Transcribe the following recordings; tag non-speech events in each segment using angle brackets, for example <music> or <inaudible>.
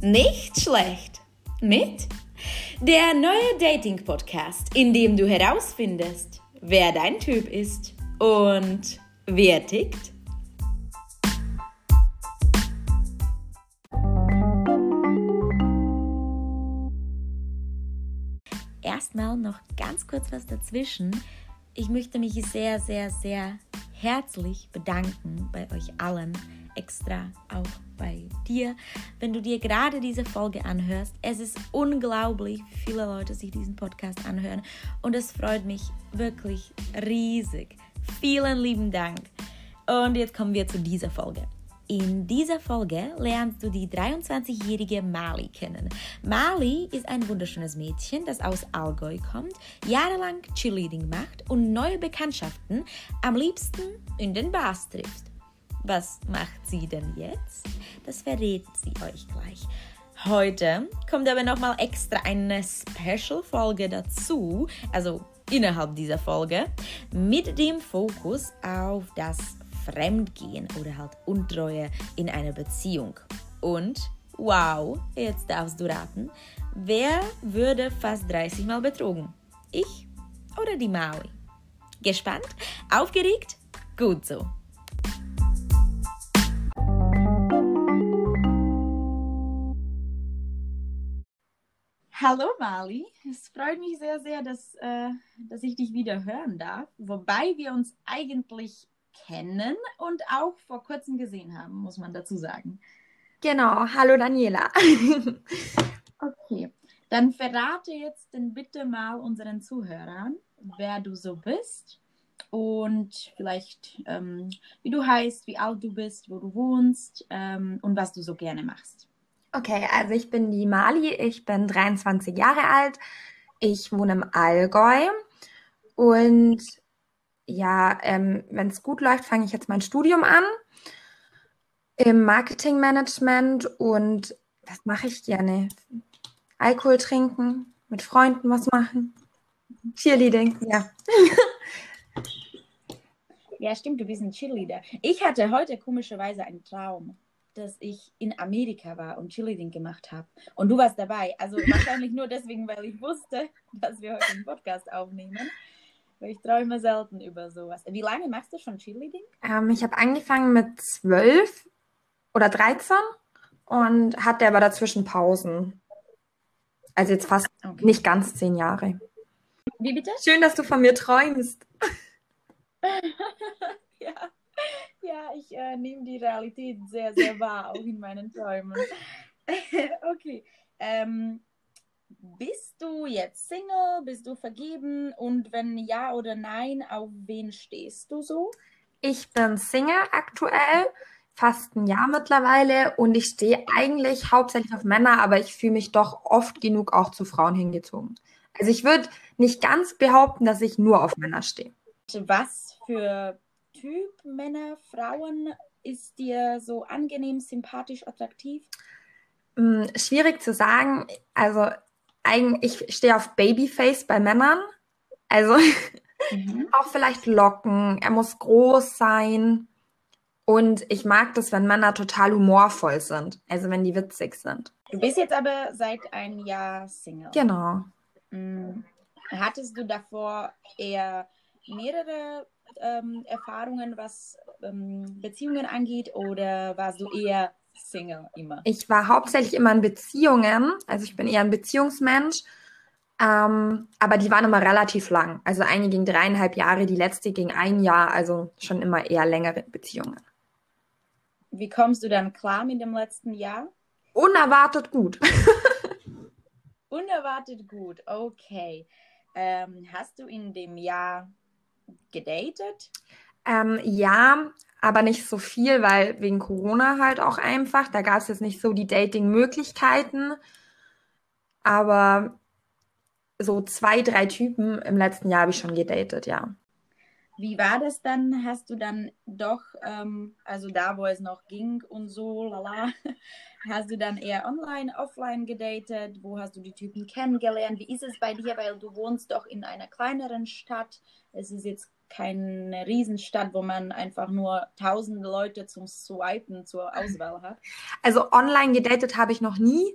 Nicht schlecht. Mit der neue Dating-Podcast, in dem du herausfindest, wer dein Typ ist und wer tickt. Erstmal noch ganz kurz was dazwischen. Ich möchte mich sehr, sehr, sehr herzlich bedanken bei euch allen, extra auch bei dir, wenn du dir gerade diese Folge anhörst. Es ist unglaublich, wie viele Leute sich diesen Podcast anhören und es freut mich wirklich riesig. Vielen lieben Dank. Und jetzt kommen wir zu dieser Folge. In dieser Folge lernst du die 23-jährige Mali kennen. Mali ist ein wunderschönes Mädchen, das aus Allgäu kommt, jahrelang Cheerleading macht und neue Bekanntschaften am liebsten in den Bars trifft. Was macht sie denn jetzt? Das verrät sie euch gleich. Heute kommt aber nochmal extra eine Special-Folge dazu, also innerhalb dieser Folge, mit dem Fokus auf das Fremdgehen oder halt Untreue in einer Beziehung. Und wow, jetzt darfst du raten, wer würde fast 30 Mal betrogen? Ich oder die Maui? Gespannt? Aufgeregt? Gut so. Hallo Mali, es freut mich sehr, sehr, dass, äh, dass ich dich wieder hören darf, wobei wir uns eigentlich kennen und auch vor kurzem gesehen haben, muss man dazu sagen. Genau, hallo Daniela. <laughs> okay, dann verrate jetzt denn bitte mal unseren Zuhörern, wer du so bist und vielleicht ähm, wie du heißt, wie alt du bist, wo du wohnst ähm, und was du so gerne machst. Okay, also ich bin die Mali, ich bin 23 Jahre alt, ich wohne im Allgäu und ja, ähm, wenn es gut läuft, fange ich jetzt mein Studium an im Marketingmanagement und was mache ich gerne? Alkohol trinken, mit Freunden was machen, Cheerleading, ja. <laughs> ja, stimmt, du bist ein Cheerleader. Ich hatte heute komischerweise einen Traum, dass ich in Amerika war und Cheerleading gemacht habe. Und du warst dabei. Also wahrscheinlich nur deswegen, weil ich wusste, dass wir heute einen Podcast aufnehmen. Ich träume selten über sowas. Wie lange machst du schon Cheerleading? Ähm, ich habe angefangen mit zwölf oder dreizehn und hatte aber dazwischen Pausen. Also jetzt fast okay. nicht ganz zehn Jahre. Wie bitte? Schön, dass du von mir träumst. <laughs> ja. ja, ich äh, nehme die Realität sehr, sehr wahr, auch in meinen Träumen. <laughs> okay. Ähm, bist du jetzt Single? Bist du vergeben? Und wenn ja oder nein, auf wen stehst du so? Ich bin Single aktuell, fast ein Jahr mittlerweile und ich stehe eigentlich hauptsächlich auf Männer, aber ich fühle mich doch oft genug auch zu Frauen hingezogen. Also ich würde nicht ganz behaupten, dass ich nur auf Männer stehe. Was für Typ Männer, Frauen ist dir so angenehm, sympathisch, attraktiv? Hm, schwierig zu sagen. Also eigentlich, ich stehe auf Babyface bei Männern. Also mhm. <laughs> auch vielleicht Locken. Er muss groß sein. Und ich mag das, wenn Männer total humorvoll sind. Also wenn die witzig sind. Du bist jetzt aber seit einem Jahr Single. Genau. Mhm. Hattest du davor eher mehrere ähm, Erfahrungen, was ähm, Beziehungen angeht, oder warst du eher Single immer? Ich war hauptsächlich immer in Beziehungen. Also ich bin eher ein Beziehungsmensch. Ähm, aber die waren immer relativ lang. Also eine ging dreieinhalb Jahre, die letzte ging ein Jahr. Also schon immer eher längere Beziehungen. Wie kommst du dann klar mit dem letzten Jahr? Unerwartet gut. <laughs> Unerwartet gut, okay. Ähm, hast du in dem Jahr gedatet? Ähm, ja, aber nicht so viel, weil wegen Corona halt auch einfach. Da gab es jetzt nicht so die Dating-Möglichkeiten. Aber so zwei, drei Typen im letzten Jahr habe ich schon gedatet, ja. Wie war das dann? Hast du dann doch, ähm, also da, wo es noch ging und so, lala, <laughs> hast du dann eher online, offline gedatet? Wo hast du die Typen kennengelernt? Wie ist es bei dir? Weil du wohnst doch in einer kleineren Stadt. Es ist jetzt keine Riesenstadt, wo man einfach nur tausende Leute zum Swipen zur Auswahl hat? Also online gedatet habe ich noch nie.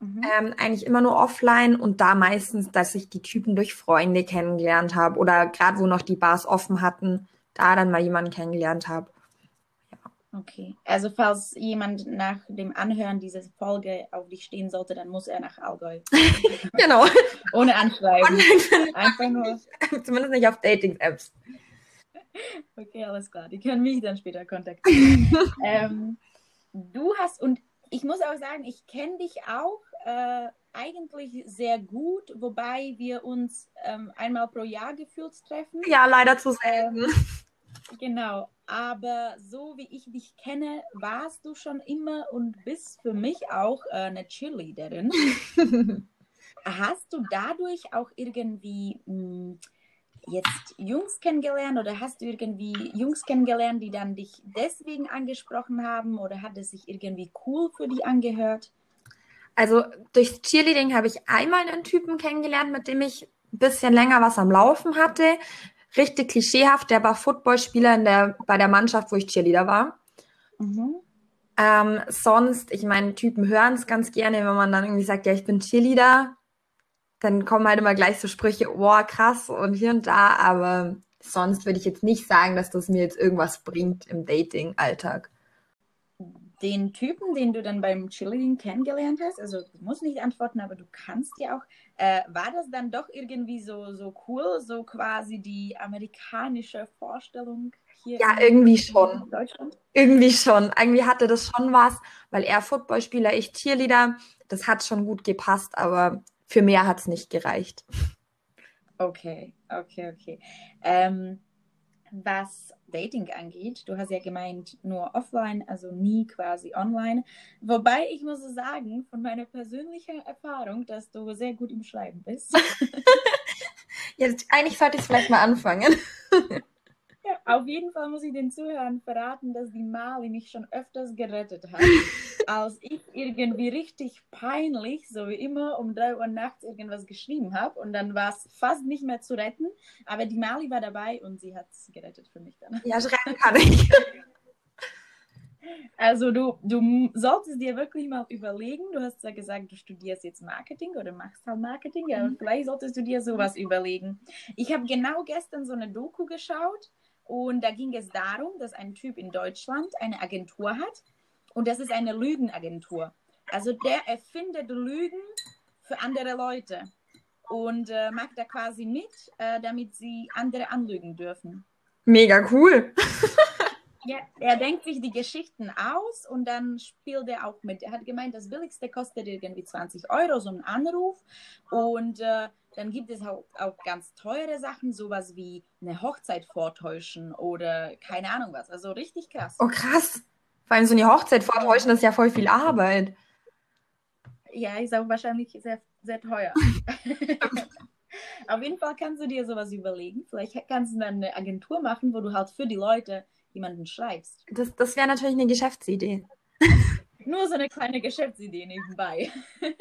Mhm. Ähm, eigentlich immer nur offline und da meistens, dass ich die Typen durch Freunde kennengelernt habe oder gerade wo noch die Bars offen hatten, da dann mal jemanden kennengelernt habe. Okay, also falls jemand nach dem Anhören dieser Folge auf dich stehen sollte, dann muss er nach Allgäu. <laughs> genau. Ohne Anschreiben. Einfach nur. <laughs> Zumindest nicht auf Dating-Apps. Okay, alles klar. Die können mich dann später kontaktieren. <laughs> ähm, du hast, und ich muss auch sagen, ich kenne dich auch äh, eigentlich sehr gut, wobei wir uns ähm, einmal pro Jahr gefühlt treffen. Ja, leider zu selten. Ähm, Genau, aber so wie ich dich kenne, warst du schon immer und bist für mich auch äh, eine Cheerleaderin. <laughs> hast du dadurch auch irgendwie mh, hm, jetzt Jungs kennengelernt oder hast du irgendwie Jungs kennengelernt, die dann dich deswegen angesprochen haben oder hat es sich irgendwie cool für dich angehört? Also durch Cheerleading habe ich einmal einen Typen kennengelernt, mit dem ich ein bisschen länger was am Laufen hatte richtig klischeehaft, der war Footballspieler in der, bei der Mannschaft, wo ich Cheerleader war. Mhm. Ähm, sonst, ich meine, Typen hören es ganz gerne, wenn man dann irgendwie sagt, ja, ich bin Cheerleader. Dann kommen halt immer gleich so Sprüche, boah, krass und hier und da, aber sonst würde ich jetzt nicht sagen, dass das mir jetzt irgendwas bringt im Dating-Alltag den Typen, den du dann beim Cheerleading kennengelernt hast, also du musst nicht antworten, aber du kannst ja auch, äh, war das dann doch irgendwie so, so cool, so quasi die amerikanische Vorstellung hier? Ja, irgendwie schon. In Deutschland? Irgendwie schon. Irgendwie hatte das schon was, weil er Footballspieler, ich Cheerleader, das hat schon gut gepasst, aber für mehr hat es nicht gereicht. Okay, okay, okay. Ähm, was Dating angeht. Du hast ja gemeint, nur offline, also nie quasi online. Wobei ich muss sagen, von meiner persönlichen Erfahrung, dass du sehr gut im Schreiben bist. <laughs> Jetzt, eigentlich sollte ich vielleicht mal anfangen. Auf jeden Fall muss ich den Zuhörern verraten, dass die Mali mich schon öfters gerettet hat, <laughs> als ich irgendwie richtig peinlich, so wie immer, um drei Uhr nachts irgendwas geschrieben habe. Und dann war es fast nicht mehr zu retten. Aber die Mali war dabei und sie hat es gerettet für mich dann. Ja, schreiben kann ich. <laughs> Also du, du solltest dir wirklich mal überlegen, du hast ja gesagt, du studierst jetzt Marketing oder machst halt Marketing, ja, mhm. vielleicht solltest du dir sowas überlegen. Ich habe genau gestern so eine Doku geschaut und da ging es darum, dass ein Typ in Deutschland eine Agentur hat und das ist eine Lügenagentur. Also der erfindet Lügen für andere Leute und äh, macht da quasi mit, äh, damit sie andere anlügen dürfen. Mega cool. <laughs> ja, er denkt sich die Geschichten aus und dann spielt er auch mit. Er hat gemeint, das billigste kostet irgendwie 20 Euro, so ein Anruf. Und äh, dann gibt es auch, auch ganz teure Sachen, sowas wie eine Hochzeit vortäuschen oder keine Ahnung was. Also richtig krass. Oh, krass. Vor allem so eine Hochzeit vortäuschen ist ja voll viel Arbeit. Ja, ist auch wahrscheinlich sehr, sehr teuer. <laughs> Auf jeden Fall kannst du dir sowas überlegen. Vielleicht kannst du dann eine Agentur machen, wo du halt für die Leute jemanden schreibst. Das, das wäre natürlich eine Geschäftsidee. Nur so eine kleine Geschäftsidee nebenbei. <laughs>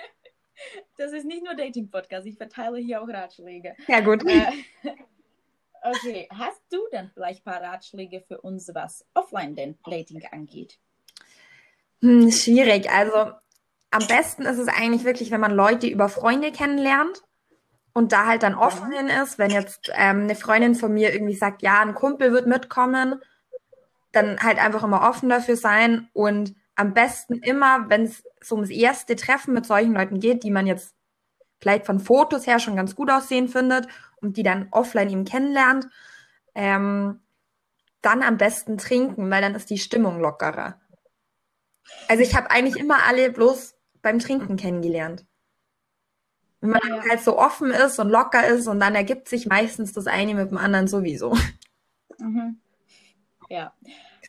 Das ist nicht nur Dating-Podcast, ich verteile hier auch Ratschläge. Ja, gut. Äh, okay, hast du denn vielleicht ein paar Ratschläge für uns, was Offline-Dating angeht? Hm, schwierig. Also am besten ist es eigentlich wirklich, wenn man Leute über Freunde kennenlernt und da halt dann offen hin ist. Wenn jetzt ähm, eine Freundin von mir irgendwie sagt, ja, ein Kumpel wird mitkommen, dann halt einfach immer offen dafür sein und am besten immer, wenn es so ums erste Treffen mit solchen Leuten geht, die man jetzt vielleicht von Fotos her schon ganz gut aussehen findet und die dann offline eben kennenlernt, ähm, dann am besten trinken, weil dann ist die Stimmung lockerer. Also ich habe eigentlich immer alle bloß beim Trinken kennengelernt. Wenn man ja. halt so offen ist und locker ist und dann ergibt sich meistens das eine mit dem anderen sowieso. Mhm. Ja.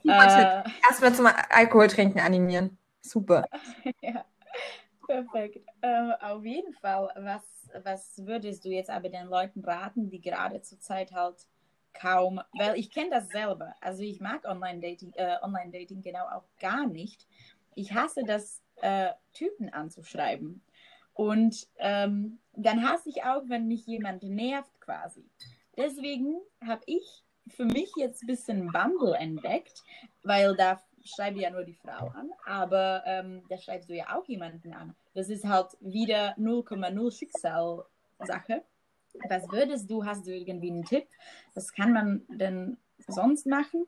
Äh, Erstmal zum Alkoholtrinken animieren. Super. <laughs> ja, perfekt. Ähm, auf jeden Fall, was, was würdest du jetzt aber den Leuten raten, die gerade zur Zeit halt kaum, weil ich kenne das selber. Also ich mag Online-Dating äh, Online genau auch gar nicht. Ich hasse das, äh, Typen anzuschreiben. Und ähm, dann hasse ich auch, wenn mich jemand nervt quasi deswegen habe ich für mich jetzt ein bisschen Bumble entdeckt, weil da schreibe ja nur die Frau an, aber ähm, da schreibst du ja auch jemanden an. Das ist halt wieder 0,0 Schicksal-Sache. Was würdest du, hast du irgendwie einen Tipp? Was kann man denn sonst machen?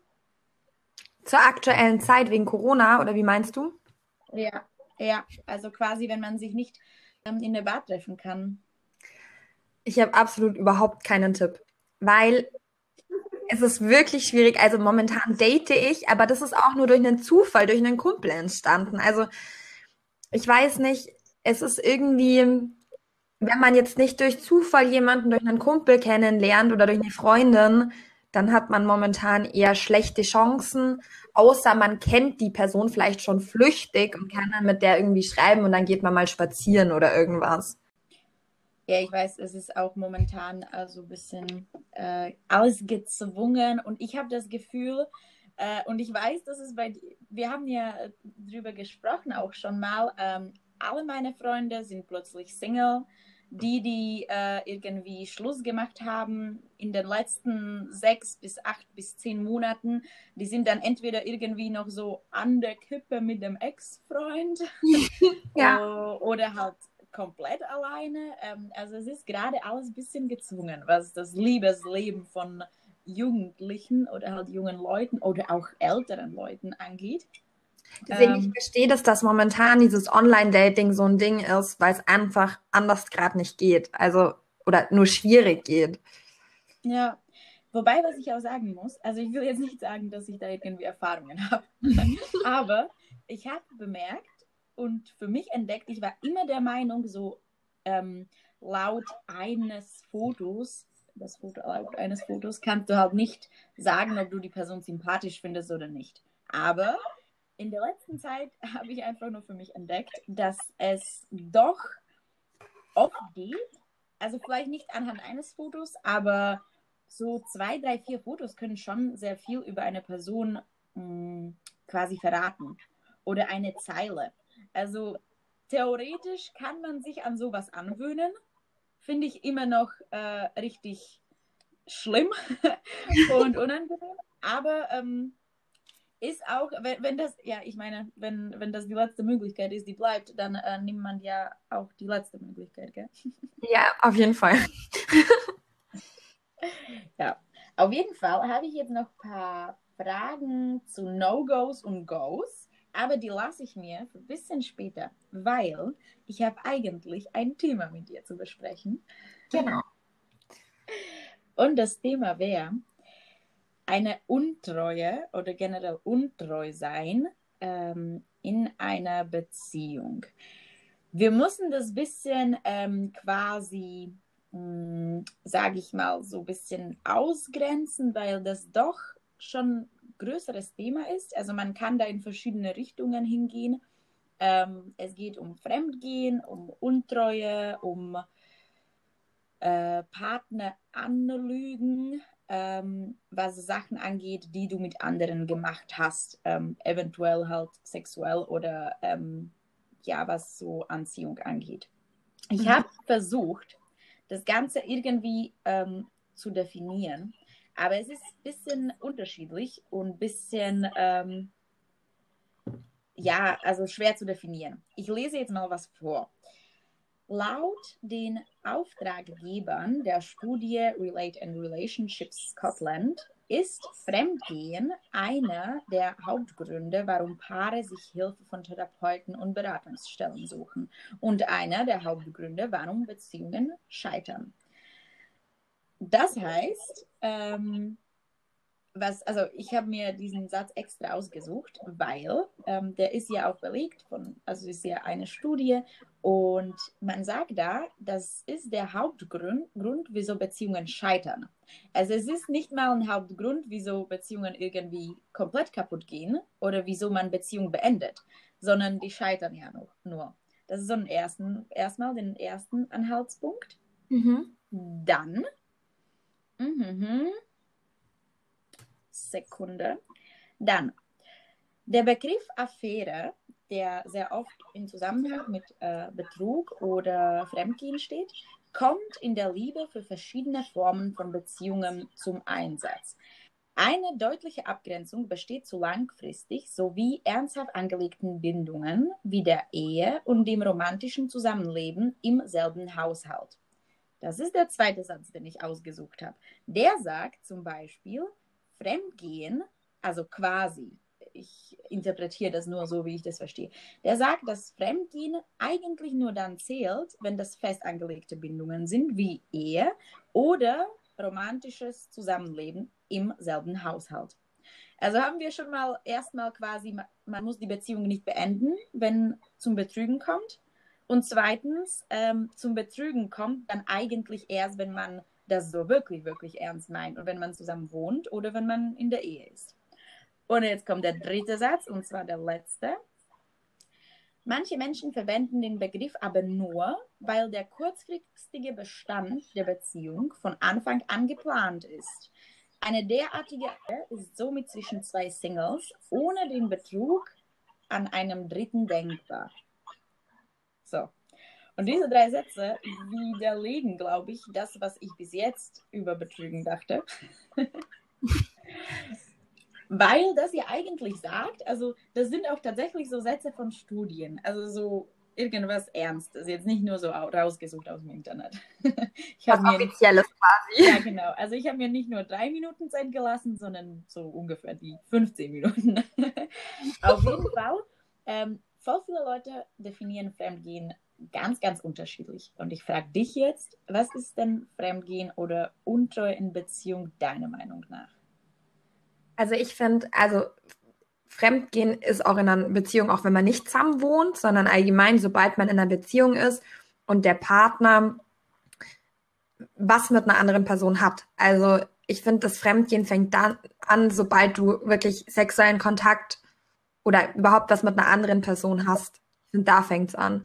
Zur aktuellen Zeit wegen Corona oder wie meinst du? Ja, ja, also quasi, wenn man sich nicht ähm, in der Bar treffen kann. Ich habe absolut überhaupt keinen Tipp, weil es ist wirklich schwierig. Also momentan date ich, aber das ist auch nur durch einen Zufall, durch einen Kumpel entstanden. Also ich weiß nicht, es ist irgendwie, wenn man jetzt nicht durch Zufall jemanden durch einen Kumpel kennenlernt oder durch eine Freundin, dann hat man momentan eher schlechte Chancen, außer man kennt die Person vielleicht schon flüchtig und kann dann mit der irgendwie schreiben und dann geht man mal spazieren oder irgendwas. Ja, ich weiß, es ist auch momentan also ein bisschen äh, alles gezwungen und ich habe das Gefühl, äh, und ich weiß, dass es bei, wir haben ja drüber gesprochen auch schon mal, ähm, alle meine Freunde sind plötzlich Single. Die, die äh, irgendwie Schluss gemacht haben in den letzten sechs bis acht bis zehn Monaten, die sind dann entweder irgendwie noch so an der Kippe mit dem Ex-Freund <laughs> ja. oder halt komplett alleine. Ähm, also es ist gerade alles ein bisschen gezwungen, was das Liebesleben von Jugendlichen oder halt jungen Leuten oder auch älteren Leuten angeht. Deswegen, ähm, ich verstehe das, dass momentan dieses Online-Dating so ein Ding ist, weil es einfach anders gerade nicht geht. Also, oder nur schwierig geht. Ja, wobei, was ich auch sagen muss, also ich will jetzt nicht sagen, dass ich da irgendwie Erfahrungen <laughs> habe, <laughs> aber ich habe bemerkt, und für mich entdeckt, ich war immer der Meinung, so ähm, laut eines Fotos, das Foto laut eines Fotos, kannst du halt nicht sagen, ob du die Person sympathisch findest oder nicht. Aber in der letzten Zeit <laughs> habe ich einfach nur für mich entdeckt, dass es doch oft geht, also vielleicht nicht anhand eines Fotos, aber so zwei, drei, vier Fotos können schon sehr viel über eine Person mh, mm, quasi verraten. Oder eine Zeile. Also theoretisch kann man sich an sowas anwöhnen. Finde ich immer noch äh, richtig schlimm <laughs> und unangenehm. Aber ähm, ist auch, wenn, wenn das, ja, ich meine, wenn, wenn das die letzte Möglichkeit ist, die bleibt, dann äh, nimmt man ja auch die letzte Möglichkeit, gell? <laughs> Ja, auf jeden Fall. <laughs> ja, auf jeden Fall habe ich jetzt noch ein paar Fragen zu No-Gos und Goes aber die lasse ich mir für ein bisschen später, weil ich habe eigentlich ein Thema mit dir zu besprechen. Genau. Und das Thema wäre eine Untreue oder generell untreu sein ähm, in einer Beziehung. Wir müssen das bisschen ähm, quasi, hm, sage ich mal, so ein bisschen ausgrenzen, weil das doch schon größeres Thema ist. Also man kann da in verschiedene Richtungen hingehen. Ähm, es geht um Fremdgehen, um Untreue, um äh, Partner anlügen, ähm, was Sachen angeht, die du mit anderen gemacht hast, ähm, eventuell halt sexuell oder ähm, ja, was so Anziehung angeht. Ich mhm. habe versucht, das Ganze irgendwie ähm, zu definieren aber es ist ein bisschen unterschiedlich und ein bisschen, ähm, ja, also schwer zu definieren. Ich lese jetzt mal was vor. Laut den Auftraggebern der Studie Relate and Relationships Scotland ist Fremdgehen einer der Hauptgründe, warum Paare sich Hilfe von Therapeuten und Beratungsstellen suchen und einer der Hauptgründe, warum Beziehungen scheitern. Das heißt, ähm, was, also ich habe mir diesen Satz extra ausgesucht, weil ähm, der ist ja auch belegt von, also ist ja eine Studie und man sagt da, das ist der Hauptgrund, Grund, wieso Beziehungen scheitern. Also es ist nicht mal ein Hauptgrund, wieso Beziehungen irgendwie komplett kaputt gehen oder wieso man Beziehungen beendet, sondern die scheitern ja noch, nur. Das ist so ein ersten, erstmal den ersten Anhaltspunkt. Mhm. Dann Mhm. Sekunde. Dann, der Begriff Affäre, der sehr oft in Zusammenhang mit äh, Betrug oder Fremdgehen steht, kommt in der Liebe für verschiedene Formen von Beziehungen zum Einsatz. Eine deutliche Abgrenzung besteht zu langfristig sowie ernsthaft angelegten Bindungen wie der Ehe und dem romantischen Zusammenleben im selben Haushalt. Das ist der zweite Satz, den ich ausgesucht habe. Der sagt zum Beispiel, Fremdgehen, also quasi, ich interpretiere das nur so, wie ich das verstehe. Der sagt, dass Fremdgehen eigentlich nur dann zählt, wenn das fest angelegte Bindungen sind, wie Ehe oder romantisches Zusammenleben im selben Haushalt. Also haben wir schon mal erstmal quasi, man muss die Beziehung nicht beenden, wenn zum Betrügen kommt. Und zweitens, ähm, zum Betrügen kommt dann eigentlich erst, wenn man das so wirklich, wirklich ernst meint und wenn man zusammen wohnt oder wenn man in der Ehe ist. Und jetzt kommt der dritte Satz, und zwar der letzte. Manche Menschen verwenden den Begriff aber nur, weil der kurzfristige Bestand der Beziehung von Anfang an geplant ist. Eine derartige Ehe ist somit zwischen zwei Singles ohne den Betrug an einem Dritten denkbar. So. Und diese drei Sätze widerlegen, glaube ich, das, was ich bis jetzt über Betrügen dachte. <laughs> Weil das ja eigentlich sagt, also das sind auch tatsächlich so Sätze von Studien, also so irgendwas Ernstes, jetzt nicht nur so rausgesucht aus dem Internet. <laughs> ich mir, Offizielles quasi. Ja, genau. Also ich habe mir nicht nur drei Minuten Zeit gelassen, sondern so ungefähr die 15 Minuten. <laughs> Auf jeden Fall ähm, voll viele Leute definieren Fremdgehen ganz, ganz unterschiedlich. Und ich frage dich jetzt, was ist denn Fremdgehen oder Untreue in Beziehung deiner Meinung nach? Also ich finde, also Fremdgehen ist auch in einer Beziehung, auch wenn man nicht zusammen wohnt, sondern allgemein, sobald man in einer Beziehung ist und der Partner was mit einer anderen Person hat. Also ich finde, das Fremdgehen fängt dann an, sobald du wirklich sexuellen Kontakt oder überhaupt was mit einer anderen Person hast. Finde, da fängt es an.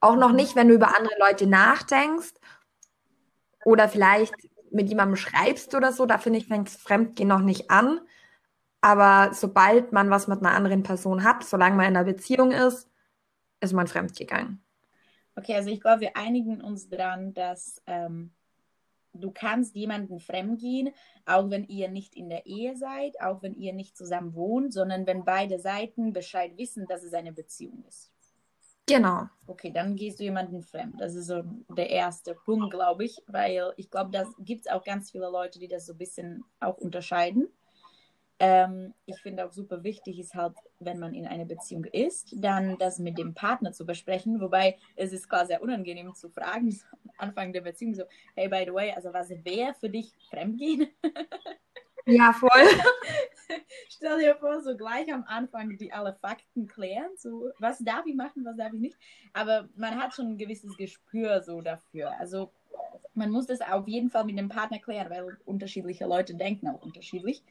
Auch noch nicht, wenn du über andere Leute nachdenkst oder vielleicht mit jemandem schreibst oder so, da finde ich, fängt Fremdgehen noch nicht an. Aber sobald man was mit einer anderen Person hat, solange man in einer Beziehung ist, ist man fremdgegangen. Okay, also ich glaube, wir einigen uns daran, dass ähm, du kannst jemanden fremdgehen, auch wenn ihr nicht in der Ehe seid, auch wenn ihr nicht zusammen wohnt, sondern wenn beide Seiten Bescheid wissen, dass es eine Beziehung ist. Genau. Okay, dann gehst du jemanden fremd. Das ist so der erste Punkt, glaube ich, weil ich glaube, da gibt es auch ganz viele Leute, die das so ein bisschen auch unterscheiden. Ähm, ich finde auch super wichtig ist halt, wenn man in einer Beziehung ist, dann das mit dem Partner zu besprechen. Wobei es ist klar sehr unangenehm zu fragen, <laughs> so am Anfang der Beziehung so, hey, by the way, also was wäre für dich Fremdgehen? <laughs> Ja, voll. <laughs> Stell dir vor, so gleich am Anfang die alle Fakten klären, so was darf ich machen, was darf ich nicht. Aber man hat schon ein gewisses Gespür so dafür. Also man muss das auf jeden Fall mit dem Partner klären, weil unterschiedliche Leute denken auch unterschiedlich.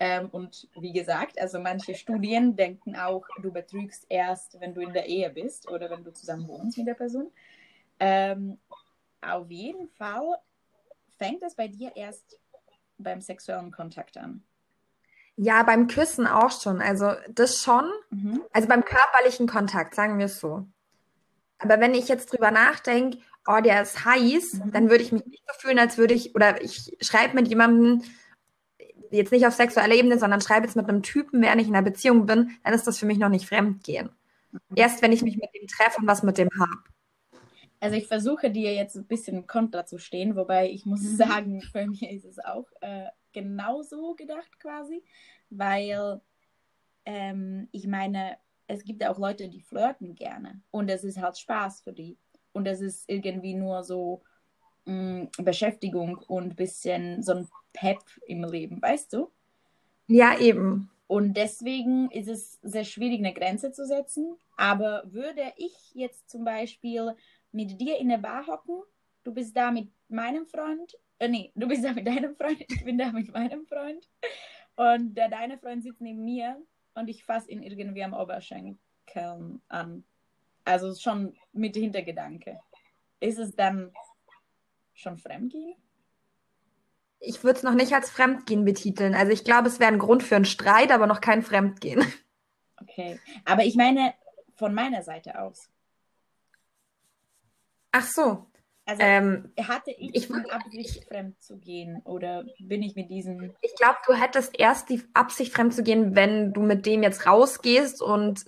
Ähm, und wie gesagt, also manche Studien denken auch, du betrügst erst, wenn du in der Ehe bist oder wenn du zusammen wohnst mit der Person. Ähm, auf jeden Fall fängt es bei dir erst beim sexuellen Kontakt an. Ja, beim Küssen auch schon. Also das schon. Mhm. Also beim körperlichen Kontakt, sagen wir es so. Aber wenn ich jetzt drüber nachdenke, oh, der ist heiß, mhm. dann würde ich mich nicht so fühlen, als würde ich, oder ich schreibe mit jemandem, jetzt nicht auf sexueller Ebene, sondern schreibe jetzt mit einem Typen, während ich in einer Beziehung bin, dann ist das für mich noch nicht Fremdgehen. Mhm. Erst wenn ich mich mit dem treffe und was mit dem habe. Also ich versuche dir jetzt ein bisschen kontra zu stehen, wobei ich muss mhm. sagen, <laughs> bei mir ist es auch äh, genauso gedacht quasi, weil ähm, ich meine, es gibt auch Leute, die flirten gerne und es ist halt Spaß für die und es ist irgendwie nur so mh, mm, Beschäftigung und ein bisschen so ein Pep im Leben, weißt du? Ja, eben. Und deswegen ist es sehr schwierig, eine Grenze zu setzen. Aber würde ich jetzt zum Beispiel mit dir in der Bar hocken, du bist da mit meinem Freund, äh, nee, du bist da mit deinem Freund, ich bin da mit meinem Freund. Und der deine Freund sitzt neben mir und ich fasse ihn irgendwie am Oberschenkel an. Also schon mit Hintergedanke. Ist es dann schon Fremdgehen? Ich würde es noch nicht als Fremdgehen betiteln. Also ich glaube, es wäre ein Grund für einen Streit, aber noch kein Fremdgehen. Okay, aber ich meine von meiner Seite aus. Ach so. Also Ähm, hatte ich, ich die Absicht, fremd zu gehen oder bin ich mit diesem... ich glaube, du hättest erst die Absicht, fremd zu gehen, wenn du mit dem jetzt rausgehst und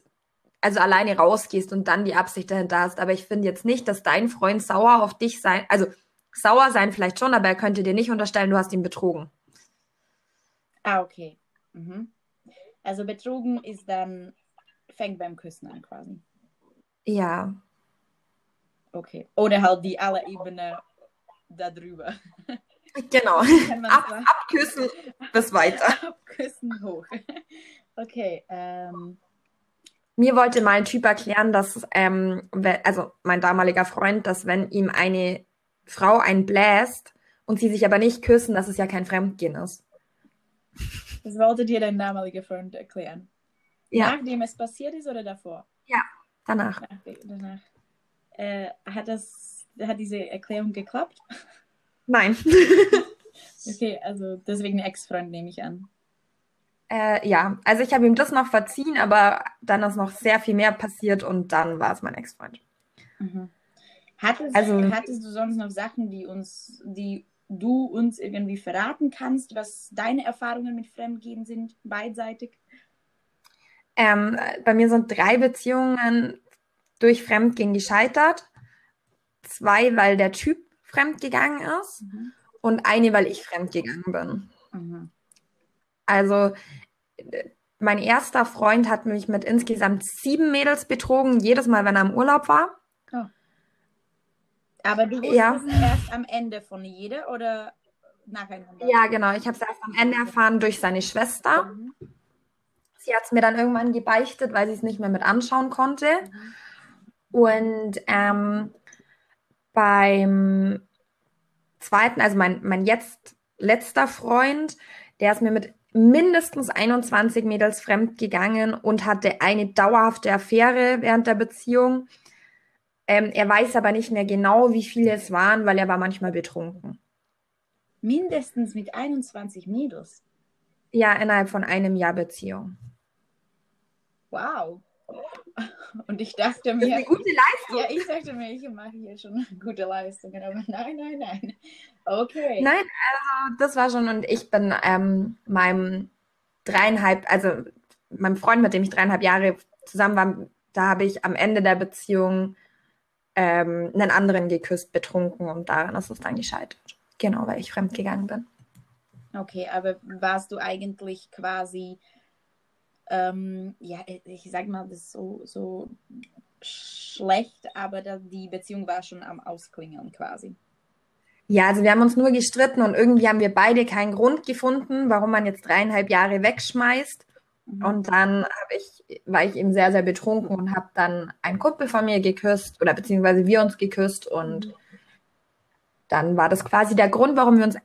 also alleine rausgehst und dann die Absicht dahinter hast. Aber ich finde jetzt nicht, dass dein Freund sauer auf dich sein, also sauer sein vielleicht schon, aber er könnte dir nicht unterstellen, du hast ihn betrogen. Ah, okay. Mhm. Also betrogen ist dann, fängt beim Küssen an quasi. Ja, Okay. Oder halt die alle Ebene darüber. <laughs> genau. <laughs> Ab, abküssen bis weiter. <laughs> Abküssen hoch. Okay. Ähm, Mir wollte mal ein Typ erklären, dass, ähm, also mein damaliger Freund, dass wenn ihm eine Frau einbläst und sie sich aber nicht küssen, dass es ja kein Fremdgehen ist. das wollte dir dein damaliger Freund erklären. Ja, Nachdem es passiert ist oder davor? danach. Nach, danach. Äh, hat das, hat diese Erklärung geklappt? Nein. <laughs> Okay, also deswegen Ex-Freund nehme ich an. Äh, ja, also ich habe ihm das noch verziehen, aber dann ist noch sehr viel mehr passiert und dann war es mein Ex-Freund. Mhm. Hattest, Also- hattest du sonst noch Sachen, die uns, die du uns irgendwie verraten kannst, was deine Erfahrungen mit Fremdgehen sind, beidseitig? Ähm, bei mir sind drei Beziehungen durch Fremdgehen gescheitert. Zwei, weil der Typ fremdgegangen ist Mhm. und eine, weil ich fremdgegangen bin. Mhm. Also mein erster Freund hat mich mit insgesamt sieben Mädels betrogen, jedes Mal, wenn er im Urlaub war. Aber du wusstest Ja. es erst am Ende von jeder oder nacheinander? Ja, genau. Ich habe es erst am Ende erfahren durch seine Schwester. Mhm. Sie hat es mir dann irgendwann gebeichtet, weil sie es nicht mehr mit anschauen konnte. Und ähm, beim zweiten, also mein, mein jetzt letzter Freund, der ist mir mit mindestens 21 Mädels fremd gegangen und hatte eine dauerhafte Affäre während der Beziehung. Ähm, er weiß aber nicht mehr genau, wie viele es waren, weil er war manchmal betrunken. Mindestens mit 21 Mädels. Ja, innerhalb von einem Jahr Beziehung. Wow. Und ich dachte mir, eine gute Leistung. ja, ich dachte mir, ich mache hier schon gute Leistungen, aber nein, nein, nein. Okay. Nein, also das war schon und ich bin ähm, meinem dreieinhalb, also meinem Freund, mit dem ich dreieinhalb Jahre zusammen war, da habe ich am Ende der Beziehung ähm, einen anderen geküsst, betrunken und daran ist es dann gescheitert. Genau, weil ich fremdgegangen bin. Okay, aber warst du eigentlich quasi, ähm, ja, ich sag mal, das ist so, so schlecht, aber die Beziehung war schon am Ausklingeln quasi. Ja, also wir haben uns nur gestritten und irgendwie haben wir beide keinen Grund gefunden, warum man jetzt dreieinhalb Jahre wegschmeißt. Mhm. Und dann habe ich, war ich eben sehr, sehr betrunken und habe dann einen Kumpel von mir geküsst oder beziehungsweise wir uns geküsst und dann war das quasi der Grund, warum wir uns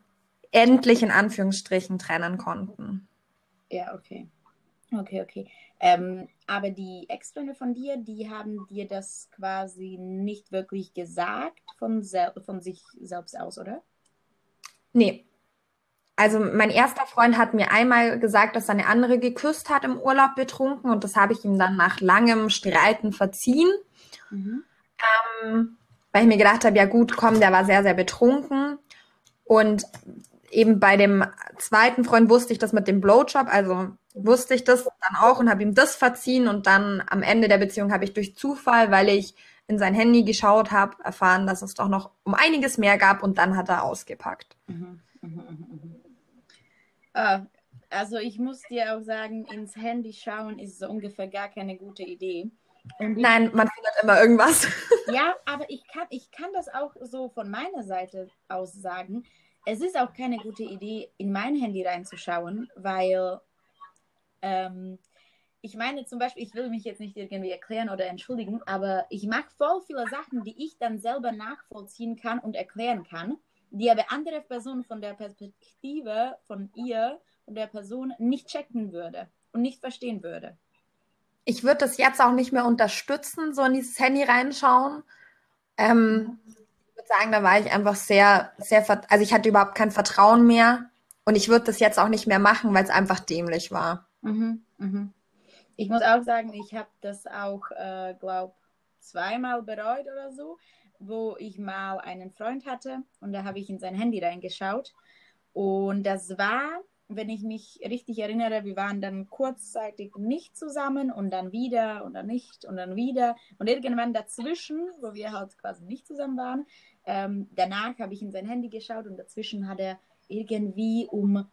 endlich in Anführungsstrichen trennen konnten. Ja, okay. Okay, okay. Ähm, aber die Ex-Freunde von dir, die haben dir das quasi nicht wirklich gesagt von, sel von sich selbst aus, oder? Nee. Also mein erster Freund hat mir einmal gesagt, dass er eine andere geküsst hat im Urlaub betrunken und das habe ich ihm dann nach langem Streiten verziehen. Mhm. Ähm, weil ich mir gedacht habe, ja gut, komm, der war sehr, sehr betrunken. Und eben bei dem zweiten Freund wusste ich das mit dem Blowjob, also wusste ich das dann auch und habe ihm das verziehen. Und dann am Ende der Beziehung habe ich durch Zufall, weil ich in sein Handy geschaut habe, erfahren, dass es doch noch um einiges mehr gab und dann hat er ausgepackt. Mhm, mhm, mhm, mhm. Ah, also ich muss dir auch sagen, ins Handy schauen ist so ungefähr gar keine gute Idee. Nein, man findet immer irgendwas. <laughs> Ja, aber ich kann, ich kann das auch so von meiner Seite aus sagen. Es ist auch keine gute Idee, in mein Handy reinzuschauen, weil ähm, ich meine zum Beispiel, ich will mich jetzt nicht irgendwie erklären oder entschuldigen, aber ich mache voll viele Sachen, die ich dann selber nachvollziehen kann und erklären kann, die aber andere Personen von der Perspektive von ihr und der Person nicht checken würde und nicht verstehen würde. Ich würde das jetzt auch nicht mehr unterstützen, so in dieses Handy reinschauen. Ähm, ich würde sagen, da war ich einfach sehr, sehr, also ich hatte überhaupt kein Vertrauen mehr und ich würde das jetzt auch nicht mehr machen, weil es einfach dämlich war. Mhm, mhm. Ich muss auch sagen, ich habe das auch, äh, glaube zweimal bereut oder so, wo ich mal einen Freund hatte und da habe ich in sein Handy reingeschaut. Und das war, wenn ich mich richtig erinnere, wir waren dann kurzzeitig nicht zusammen und dann wieder und dann nicht und dann wieder. Und irgendwann dazwischen, wo wir halt quasi nicht zusammen waren, ähm, danach habe ich in sein Handy geschaut und dazwischen hat er irgendwie um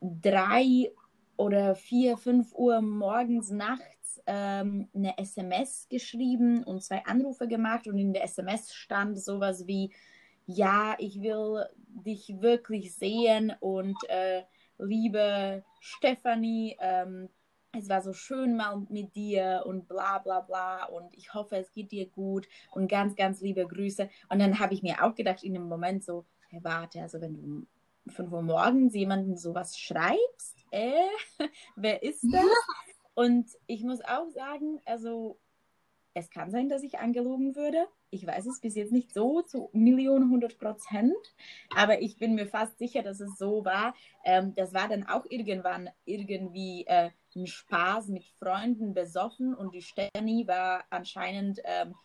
drei oder vier, fünf Uhr morgens, nachts ähm, eine SMS geschrieben und zwei Anrufe gemacht. Und in der SMS stand sowas wie, ja, ich will dich wirklich sehen. Und äh, liebe Stefanie, ähm, es war so schön mal mit dir und bla bla bla. Und ich hoffe, es geht dir gut. Und ganz, ganz liebe Grüße. Und dann habe ich mir auch gedacht in dem Moment so, hey, warte, also wenn du um 5 Uhr morgens jemanden sowas schreibst, äh, <laughs> wer ist das? Und ich muss auch sagen, also es kann sein, dass ich angelogen würde. Ich weiß es bis jetzt nicht so zu Millionen hundert Prozent, aber ich bin mir fast sicher, dass es so war. Ähm, das war dann auch irgendwann irgendwie äh, ein Spaß mit Freunden besoffen und die Stefanie war anscheinend ähm,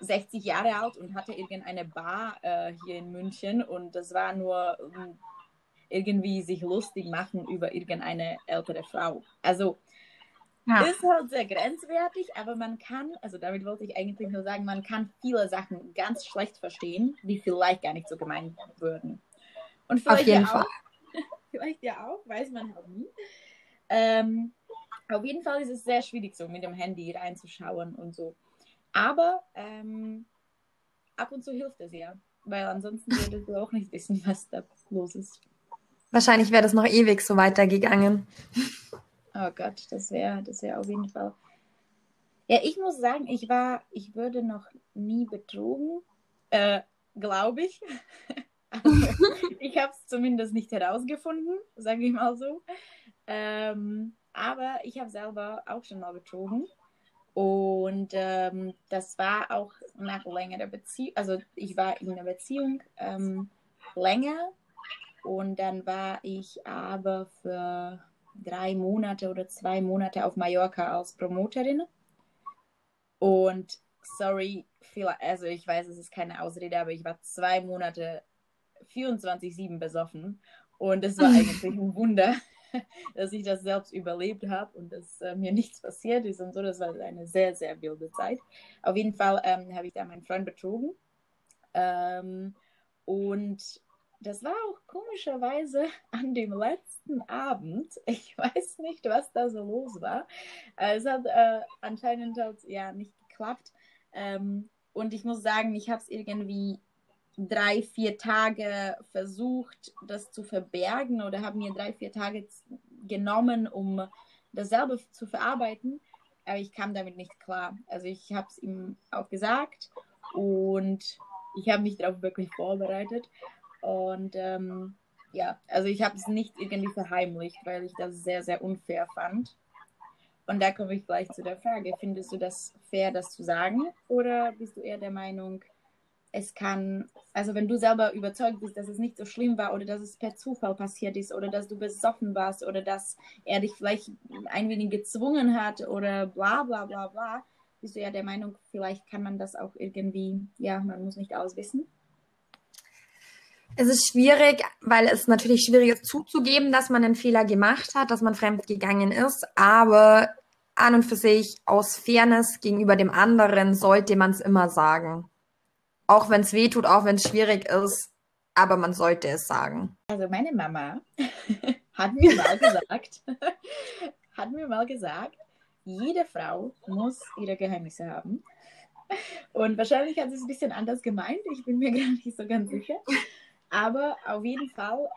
60 Jahre alt und hatte irgendeine Bar äh, hier in München und das war nur um, irgendwie sich lustig machen über irgendeine ältere Frau. Also ja. ist halt sehr grenzwertig, aber man kann, also damit wollte ich eigentlich nur sagen, man kann viele Sachen ganz schlecht verstehen, die vielleicht gar nicht so gemeint würden. Und vielleicht auf jeden ja Fall. Auch, <laughs> vielleicht ja auch, weiß man halt nie. Ähm, auf jeden Fall ist es sehr schwierig, so mit dem Handy reinzuschauen und so. Aber ähm, ab und zu hilft es ja, weil ansonsten würdest du auch nicht wissen, was da los ist. Wahrscheinlich wäre das noch ewig so weitergegangen. Oh Gott, das wäre das wär auf jeden Fall. Ja, ich muss sagen, ich war, ich würde noch nie betrogen, äh, glaube ich. <laughs> Ich habe es zumindest nicht herausgefunden, sage ich mal so. Ähm, aber ich habe selber auch schon mal betrogen. Und ähm, das war auch nach längerer Beziehung. Also ich war in einer Beziehung ähm, länger und dann war ich aber für drei Monate oder zwei Monate auf Mallorca als Promoterin. Und sorry, also ich weiß, es ist keine Ausrede, aber ich war zwei Monate 24-7 besoffen. Und es war <laughs> eigentlich ein Wunder, <laughs> dass ich das selbst überlebt habe und dass äh, mir nichts passiert ist und so. Das war eine sehr, sehr wilde Zeit. Auf jeden Fall ähm, habe ich da meinen Freund betrogen. Ähm, und das war auch komischerweise <laughs> an dem letzten Abend. Ich weiß nicht, was da so los war. Äh, es hat äh, anscheinend halt, ja nicht geklappt. Ähm, und ich muss sagen, ich habe es irgendwie drei, vier Tage versucht, das zu verbergen oder habe mir drei, vier Tage genommen, um das selber zu verarbeiten. Aber ich kam damit nicht klar. Also ich habe es ihm auch gesagt und ich habe mich darauf wirklich vorbereitet. Und ähm, ja, also ich habe es nicht irgendwie verheimlicht, weil ich das sehr, sehr unfair fand. Und da komme ich gleich zu der Frage, findest du das fair, das zu sagen? Oder bist du eher der Meinung, es kann, also wenn du selber überzeugt bist, dass es nicht so schlimm war oder dass es per Zufall passiert ist oder dass du besoffen warst oder dass er dich vielleicht ein wenig gezwungen hat oder bla bla bla bla, bist du ja der Meinung, vielleicht kann man das auch irgendwie, ja, man muss nicht alles wissen? Es ist schwierig, weil es natürlich schwierig ist zuzugeben, dass man einen Fehler gemacht hat, dass man fremd gegangen ist, aber an und für sich aus Fairness gegenüber dem anderen sollte man es immer sagen. Auch wenn es weh tut, auch wenn es schwierig ist, aber man sollte es sagen. Also meine Mama <laughs> hat mir mal gesagt, <laughs> hat mir mal gesagt, jede Frau muss ihre Geheimnisse haben. Und wahrscheinlich hat sie es ein bisschen anders gemeint. Ich bin mir <laughs> gar nicht so ganz sicher. Aber auf jeden Fall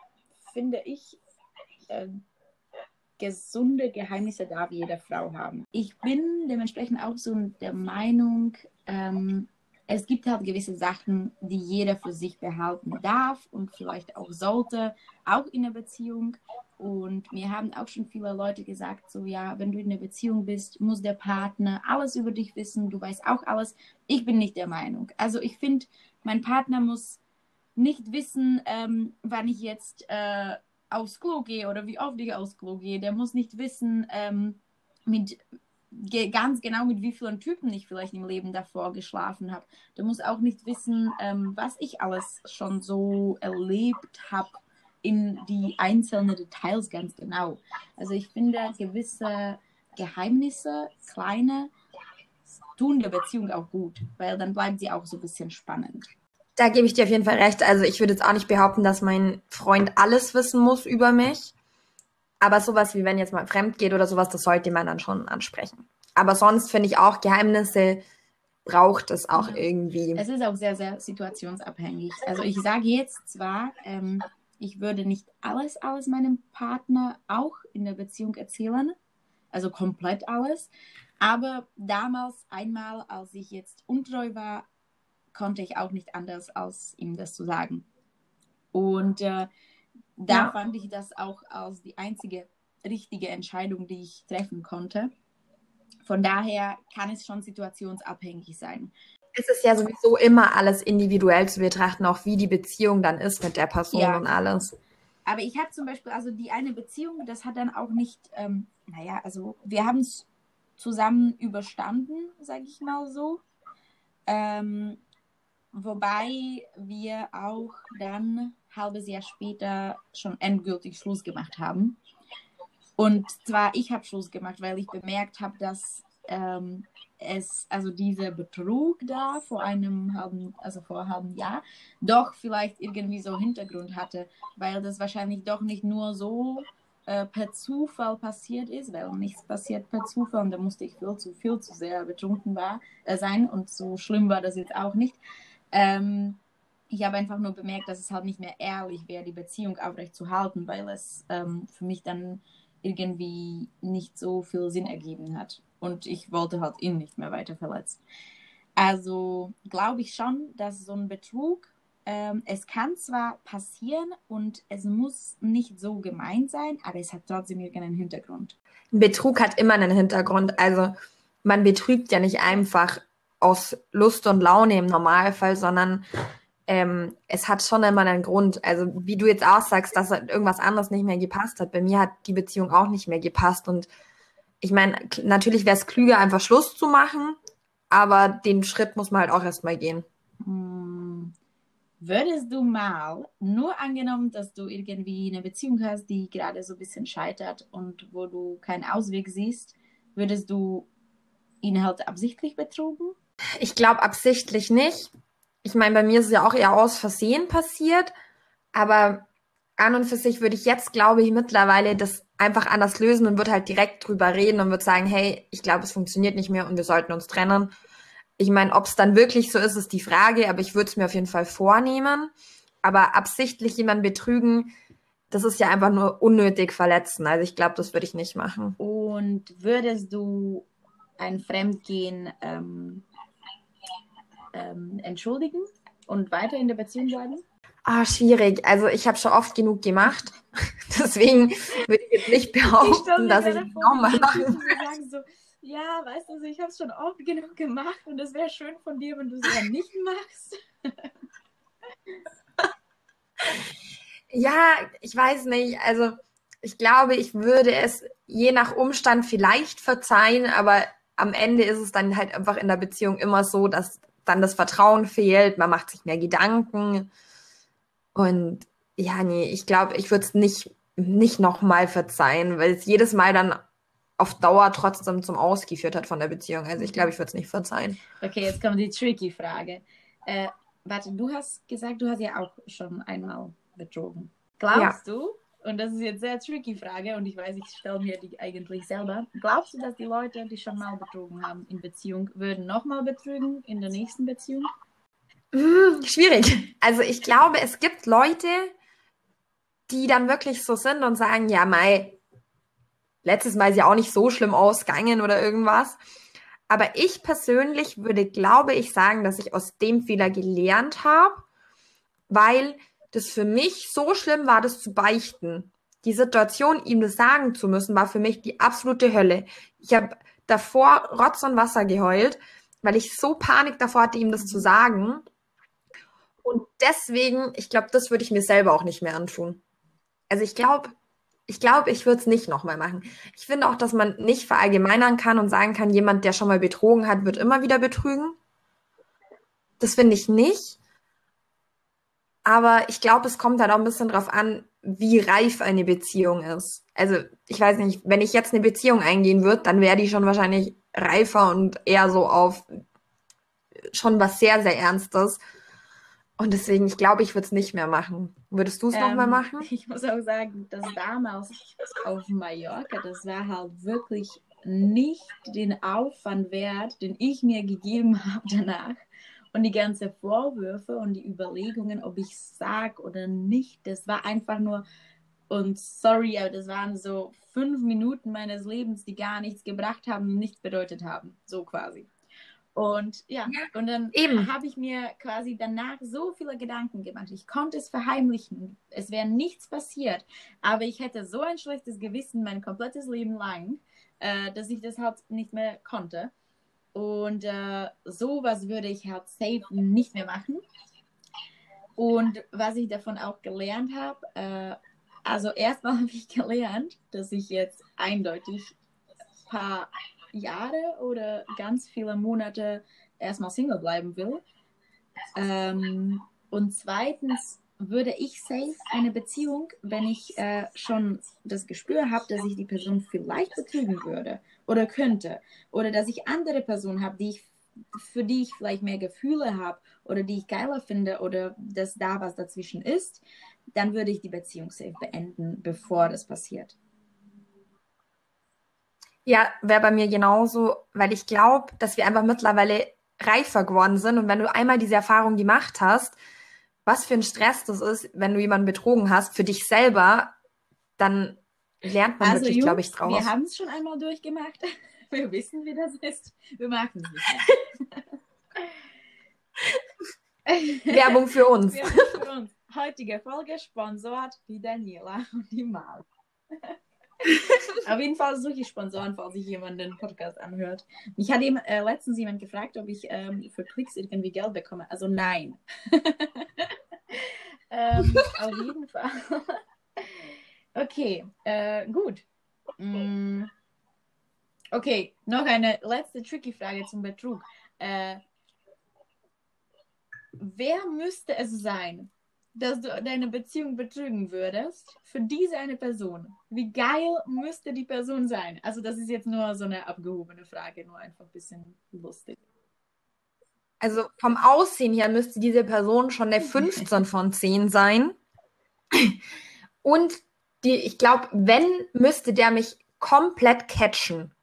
finde ich, äh, gesunde Geheimnisse darf jede Frau haben. Ich bin dementsprechend auch so der Meinung, ähm, es gibt halt gewisse Sachen, die jeder für sich behalten darf und vielleicht auch sollte, auch in einer Beziehung. Und mir haben auch schon viele Leute gesagt, so ja, wenn du in einer Beziehung bist, muss der Partner alles über dich wissen, du weißt auch alles. Ich bin nicht der Meinung. Also ich finde, mein Partner muss nicht wissen, ähm, wann ich jetzt äh, aufs Klo gehe oder wie oft ich aufs Klo gehe. Der muss nicht wissen, ähm, mit ganz genau, mit wie vielen Typen ich vielleicht im Leben davor geschlafen habe. Du musst auch nicht wissen, ähm, was ich alles schon so erlebt habe in die einzelnen Details ganz genau. Also ich finde gewisse Geheimnisse, kleine, tun der Beziehung auch gut, weil dann bleibt sie auch so ein bisschen spannend. Da gebe ich dir auf jeden Fall recht. Also ich würde jetzt auch nicht behaupten, dass mein Freund alles wissen muss über mich. Aber sowas wie wenn jetzt mal fremd geht oder sowas, das sollte man dann schon ansprechen. Aber sonst finde ich auch Geheimnisse braucht es auch ja. irgendwie. Es ist auch sehr, sehr situationsabhängig. Also ich sage jetzt zwar, ähm, ich würde nicht alles aus meinem Partner auch in der Beziehung erzählen, also komplett alles. Aber damals einmal, als ich jetzt untreu war, konnte ich auch nicht anders, als ihm das zu sagen. Und äh, da ja. fand ich das auch als die einzige richtige Entscheidung, die ich treffen konnte. Von daher kann es schon situationsabhängig sein. Es ist ja sowieso immer alles individuell zu betrachten, auch wie die Beziehung dann ist mit der Person ja. und alles. Aber ich habe zum Beispiel, also die eine Beziehung, das hat dann auch nicht, ähm, naja, also wir haben es zusammen überstanden, sage ich mal so. Ähm, wobei wir auch dann halbes Jahr später schon endgültig Schluss gemacht haben. Und zwar, ich habe Schluss gemacht, weil ich bemerkt habe, dass ähm, es, also dieser Betrug da vor einem halben, also vor halben Jahr, doch vielleicht irgendwie so Hintergrund hatte, weil das wahrscheinlich doch nicht nur so äh, per Zufall passiert ist, weil nichts passiert per Zufall und da musste ich viel zu viel zu sehr betrunken war, äh, sein und so schlimm war das jetzt auch nicht. Ähm, ich habe einfach nur bemerkt, dass es halt nicht mehr ehrlich wäre, die Beziehung aufrecht zu halten, weil es ähm, für mich dann irgendwie nicht so viel Sinn ergeben hat. Und ich wollte halt ihn nicht mehr weiter verletzen. Also glaube ich schon, dass so ein Betrug, ähm, es kann zwar passieren und es muss nicht so gemein sein, aber es hat trotzdem irgendeinen Hintergrund. Betrug hat immer einen Hintergrund. Also man betrügt ja nicht einfach aus Lust und Laune im Normalfall, sondern ähm, es hat schon immer einen Grund. Also wie du jetzt auch sagst, dass irgendwas anderes nicht mehr gepasst hat. Bei mir hat die Beziehung auch nicht mehr gepasst. Und ich meine, natürlich wäre es klüger, einfach Schluss zu machen, aber den Schritt muss man halt auch erstmal gehen. Hm. Würdest du mal, nur angenommen, dass du irgendwie eine Beziehung hast, die gerade so ein bisschen scheitert und wo du keinen Ausweg siehst, würdest du ihn halt absichtlich betrogen? Ich glaube absichtlich nicht ich meine, bei mir ist es ja auch eher aus Versehen passiert, aber an und für sich würde ich jetzt, glaube ich, mittlerweile das einfach anders lösen und würde halt direkt drüber reden und würde sagen, hey, ich glaube, es funktioniert nicht mehr und wir sollten uns trennen. Ich meine, ob es dann wirklich so ist, ist die Frage, aber ich würde es mir auf jeden Fall vornehmen. Aber absichtlich jemanden betrügen, das ist ja einfach nur unnötig verletzen. Also ich glaube, das würde ich nicht machen. Und würdest du ein Fremdgehen ähm, ähm, entschuldigen und weiter in der Beziehung bleiben? Ah, schwierig. Also ich habe schon oft genug gemacht. <laughs> Deswegen würde ich jetzt nicht behaupten, ich dass ich es nochmal machen würde. So, ja, weißt du, ich habe es schon oft genug gemacht und es wäre schön von dir, wenn du es ja nicht machst. <laughs> ja, ich weiß nicht. Also ich glaube, ich würde es je nach Umstand vielleicht verzeihen, aber am Ende ist es dann halt einfach in der Beziehung immer so, dass dann das Vertrauen fehlt, man macht sich mehr Gedanken. Und ja, nee, ich glaube, ich würde es nicht, nicht nochmal verzeihen, weil es jedes Mal dann auf Dauer trotzdem zum Ausgeführt hat von der Beziehung. Also ich glaube, ich würde es nicht verzeihen. Okay, jetzt kommt die tricky Frage. Äh, warte, du hast gesagt, du hast ja auch schon einmal betrogen. Glaubst ja. du, und das ist jetzt eine sehr tricky Frage und ich weiß, ich stelle mir die eigentlich selber. Glaubst du, dass die Leute, die schon mal betrogen haben in Beziehung, würden nochmal betrügen in der nächsten Beziehung? Hm, schwierig. Also ich glaube, es gibt Leute, die dann wirklich so sind und sagen, ja, Mai, letztes Mal ist ja auch nicht so schlimm ausgegangen oder irgendwas. Aber ich persönlich würde, glaube ich, sagen, dass ich aus dem Fehler gelernt habe, weil das für mich so schlimm war, das zu beichten. Die Situation, ihm das sagen zu müssen, war für mich die absolute Hölle. Ich habe davor Rotz und Wasser geheult, weil ich so Panik davor hatte, ihm das zu sagen. Und deswegen, ich glaube, das würde ich mir selber auch nicht mehr antun. Also ich glaube, ich glaube, ich würde es nicht nochmal machen. Ich finde auch, dass man nicht verallgemeinern kann und sagen kann, jemand, der schon mal betrogen hat, wird immer wieder betrügen. Das finde ich nicht. Aber ich glaube, es kommt halt auch ein bisschen drauf an, wie reif eine Beziehung ist. Also, ich weiß nicht, wenn ich jetzt eine Beziehung eingehen würde, dann wäre die schon wahrscheinlich reifer und eher so auf schon was sehr, sehr Ernstes. Und deswegen, ich glaube, ich würde es nicht mehr machen. Würdest du es ähm, nochmal machen? <laughs> Ich muss auch sagen, dass damals auf Mallorca, das war halt wirklich nicht den Aufwand wert, den ich mir gegeben habe danach. Und die ganzen Vorwürfe und die Überlegungen, ob ich sag oder nicht, das war einfach nur, und sorry, aber das waren so fünf Minuten meines Lebens, die gar nichts gebracht haben und nichts bedeutet haben. So quasi. Und ja, ja und dann habe ich mir quasi danach so viele Gedanken gemacht. Ich konnte es verheimlichen. Es wäre nichts passiert. Aber ich hätte so ein schlechtes Gewissen mein komplettes Leben lang, äh, dass ich das halt nicht mehr konnte. Und äh, sowas würde ich halt safe nicht mehr machen. Und was ich davon auch gelernt habe, äh, also erstmal <laughs> habe ich gelernt, dass ich jetzt eindeutig ein paar Jahre oder ganz viele Monate erstmal Single bleiben will. Ähm, und zweitens würde ich safe eine Beziehung, wenn ich äh, schon das Gespür habe, dass ich die Person vielleicht betrügen würde oder könnte oder dass ich andere Personen habe, die ich für die ich vielleicht mehr Gefühle habe oder die ich geiler finde oder dass da was dazwischen ist, dann würde ich die Beziehung safe beenden, bevor das passiert. Ja, wäre bei mir genauso, weil ich glaube, dass wir einfach mittlerweile reifer geworden sind. Und wenn du einmal diese Erfahrung gemacht hast, was für ein Stress das ist, wenn du jemanden betrogen hast, für dich selber, dann lernt man also wirklich, glaube ich, draus. Wir haben es schon einmal durchgemacht. <laughs> Wir wissen, wie das ist. Wir machen es nicht mehr. <laughs> Werbung für uns. Werbung für uns. Heutige Folge sponsort die Daniela und die Mal. <laughs> Auf jeden Fall suche ich Sponsoren, falls sich jemand den Podcast anhört. Mich hat eben äh, letztens jemand gefragt, ob ich ähm, für Klicks irgendwie Geld bekomme. Also nein. ähm, auf jeden Fall. Okay, äh, gut. Mm. Okay, noch eine letzte tricky Frage zum Betrug. Äh, wer müsste es sein, dass du deine Beziehung betrügen würdest für diese eine Person, wie geil müsste die Person sein? Also das ist jetzt nur so eine abgehobene Frage, nur einfach ein bisschen lustig. Also vom Aussehen her müsste diese Person schon der <laughs> 15 von 10 sein. Und die, ich glaube, wenn, müsste der mich komplett catchen.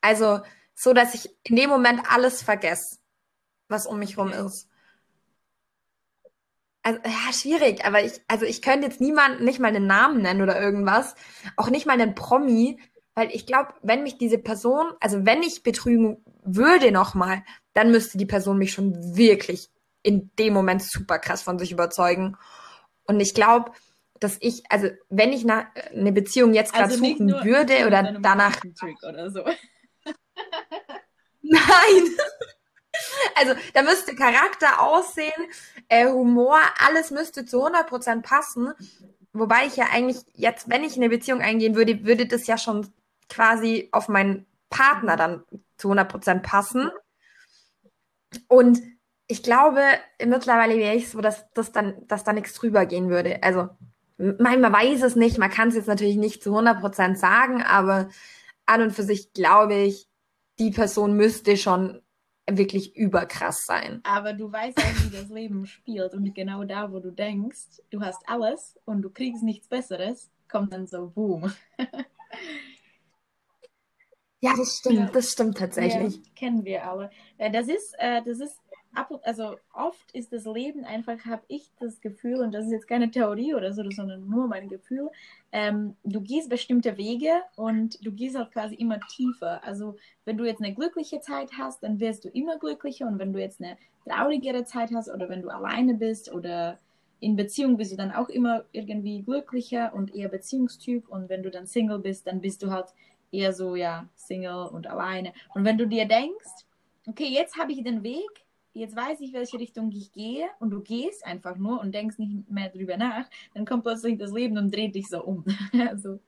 Also so, dass ich in dem Moment alles vergesse, was um mich rum ist also ja, schwierig, aber ich, also ich könnte jetzt niemanden nicht mal einen Namen nennen oder irgendwas, auch nicht mal einen Promi, weil ich glaube, wenn mich diese Person, also wenn ich betrügen würde nochmal, dann müsste die Person mich schon wirklich in dem Moment super krass von sich überzeugen. Und ich glaube, dass ich, also wenn ich na, eine Beziehung jetzt gerade also suchen würde oder danach. Oder so. <laughs> <laughs> Nein! Also da müsste Charakter aussehen, äh, Humor, alles müsste zu 100% passen. Wobei ich ja eigentlich jetzt, wenn ich in eine Beziehung eingehen würde, würde das ja schon quasi auf meinen Partner dann zu 100% passen. Und ich glaube, mittlerweile wäre ich so, dass, dass, dann, dass da nichts drüber gehen würde. Also, man, weiß es nicht, man kann es jetzt natürlich nicht zu 100% sagen, aber an und für sich glaube ich, die Person müsste schon wirklich überkrass sein. Aber du weißt auch, wie das Leben spielt und genau da, wo du denkst, du hast alles und du kriegst nichts Besseres, kommt dann so Boom. ja, das stimmt, ja. das stimmt tatsächlich. Ja, kennen wir alle. Äh, das ist, äh, das ist ab und, also oft ist das Leben einfach, habe ich das Gefühl, und das ist jetzt keine Theorie oder so, sondern nur mein Gefühl, ähm, du gehst bestimmte Wege und du gehst auch quasi immer tiefer. Also wenn du jetzt eine glückliche Zeit hast, dann wirst du immer glücklicher und wenn du jetzt eine traurigere Zeit hast oder wenn du alleine bist oder in Beziehung bist du dann auch immer irgendwie glücklicher und eher Beziehungstyp und wenn du dann Single bist, dann bist du halt eher so, ja, Single und alleine. Und wenn du dir denkst, okay, jetzt habe ich den Weg, jetzt weiß ich, welche Richtung ich gehe und du gehst einfach nur und denkst nicht mehr drüber nach, dann kommt plötzlich das Leben und dreht dich so um. <laughs> also.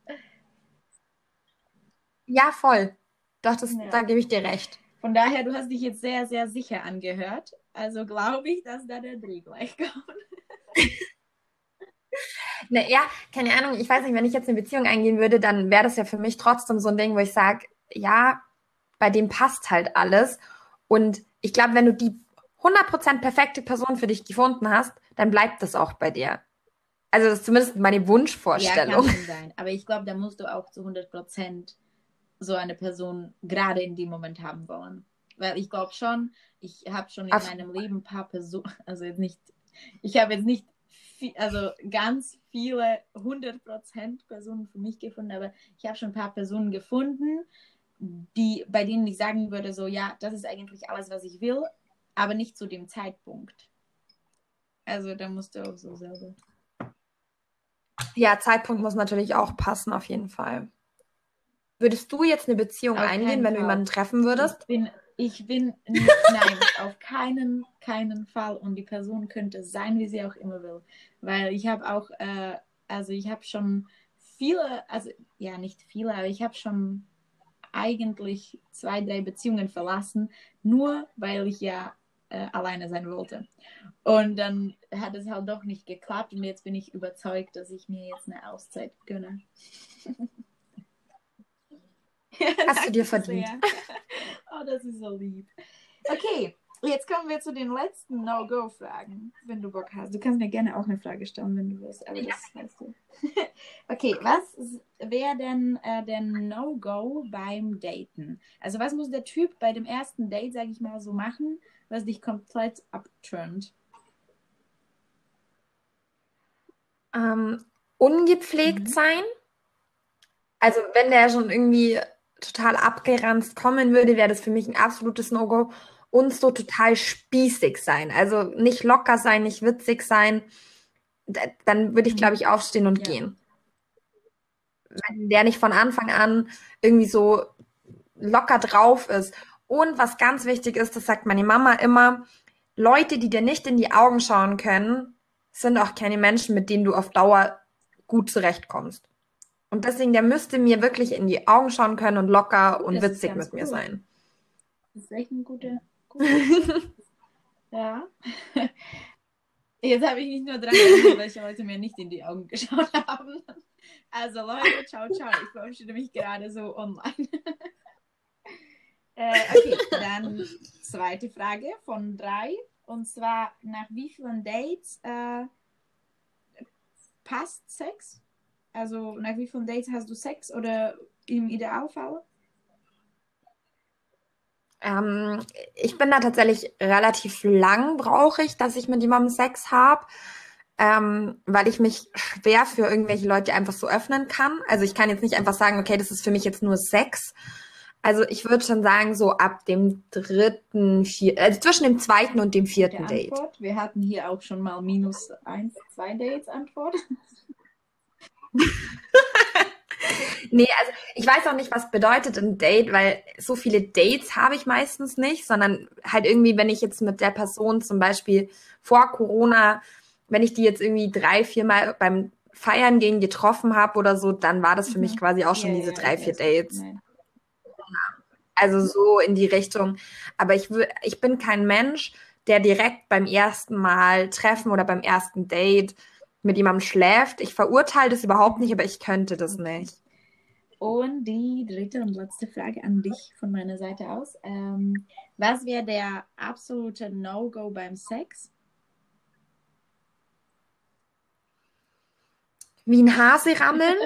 Ja, voll. Doch, das, ja. da gebe ich dir recht. Von daher, du hast dich jetzt sehr, sehr sicher angehört. Also glaube ich, dass da der Dreh gleich <laughs> kommt. Ne, ja, keine Ahnung. Ich weiß nicht, wenn ich jetzt eine Beziehung eingehen würde, dann wäre das ja für mich trotzdem so ein Ding, wo ich sage, ja, bei dem passt halt alles. Und ich glaube, wenn du die 100% perfekte Person für dich gefunden hast, dann bleibt das auch bei dir. Also das ist zumindest meine Wunschvorstellung. Ja, kann sein. Aber ich glaube, da musst du auch zu 100% so eine Person gerade in dem Moment haben wollen. Weil ich glaube schon, ich habe schon in Ach. meinem Leben ein paar Personen, also jetzt nicht, ich habe jetzt nicht viel, also ganz viele 100% Personen für mich gefunden, aber ich habe schon ein paar Personen gefunden, die, bei denen ich sagen würde, so ja, das ist eigentlich alles, was ich will, aber nicht zu dem Zeitpunkt. Also da musst du auch so selber. Ja, Zeitpunkt muss natürlich auch passen, auf jeden Fall. Würdest du jetzt eine Beziehung auf eingehen, wenn Fall. du jemanden treffen würdest? Ich bin, ich bin nein, <laughs> auf keinen, keinen Fall. Und die Person könnte sein, wie sie auch immer will. Weil ich habe auch, äh, also ich habe schon viele, also ja, nicht viele, aber ich habe schon eigentlich zwei, drei Beziehungen verlassen, nur weil ich ja äh, alleine sein wollte. Und dann hat es halt doch nicht geklappt und jetzt bin ich überzeugt, dass ich mir jetzt eine Auszeit gönne. <laughs> Hast du dir verdient. <laughs> oh, das ist so lieb. Okay, jetzt kommen wir zu den letzten No-Go-Fragen, wenn du Bock hast. Du kannst mir gerne auch eine Frage stellen, wenn du willst, aber das ja. weißt du. <laughs> okay, was wäre denn äh, der No-Go beim Daten? Also was muss der Typ bei dem ersten Date, sage ich mal, so machen, was dich komplett abturnt? Ähm, ungepflegt mhm. sein. Also wenn der schon irgendwie total abgeranzt kommen würde, wäre das für mich ein absolutes No-Go. Und so total spießig sein. Also nicht locker sein, nicht witzig sein. Dann würde ich, mhm. glaube ich, aufstehen und ja. gehen. Wenn der nicht von Anfang an irgendwie so locker drauf ist. Und was ganz wichtig ist, das sagt meine Mama immer, Leute, die dir nicht in die Augen schauen können, sind auch keine Menschen, mit denen du auf Dauer gut zurechtkommst. Und deswegen, der müsste mir wirklich in die Augen schauen können und locker und das witzig mit mir sein. Das ist echt ein guter. guter <laughs> ja. Jetzt habe ich nicht nur dran gedacht, welche Leute mir nicht in die Augen geschaut haben. Also Leute, ciao, ciao. Ich verabschiede mich gerade so online. Äh, okay, dann zweite Frage von drei. Und zwar, nach wie vielen Dates äh, passt Sex? Also nach wie vielen Dates hast du Sex oder im Idealfall? Ähm, ich bin da tatsächlich relativ lang brauche ich, dass ich mit jemandem Sex habe, ähm, weil ich mich schwer für irgendwelche Leute einfach so öffnen kann. Also ich kann jetzt nicht einfach sagen, okay, das ist für mich jetzt nur Sex. Also ich würde schon sagen, so ab dem dritten, vier, also zwischen dem zweiten und dem vierten Date. Wir hatten hier auch schon mal minus eins, zwei Dates Antwort. <laughs> nee, also ich weiß auch nicht, was bedeutet ein Date, weil so viele Dates habe ich meistens nicht, sondern halt irgendwie, wenn ich jetzt mit der Person zum Beispiel vor Corona, wenn ich die jetzt irgendwie drei, vier Mal beim Feiern gehen getroffen habe oder so, dann war das für mhm. mich quasi auch schon ja, diese drei, vier Dates. Also so in die Richtung. Aber ich, ich bin kein Mensch, der direkt beim ersten Mal treffen oder beim ersten Date mit jemandem schläft. Ich verurteile das überhaupt nicht, aber ich könnte das nicht. Und die dritte und letzte Frage an dich von meiner Seite aus. Ähm, was wäre der absolute No-Go beim Sex? Wie ein Hase rammeln.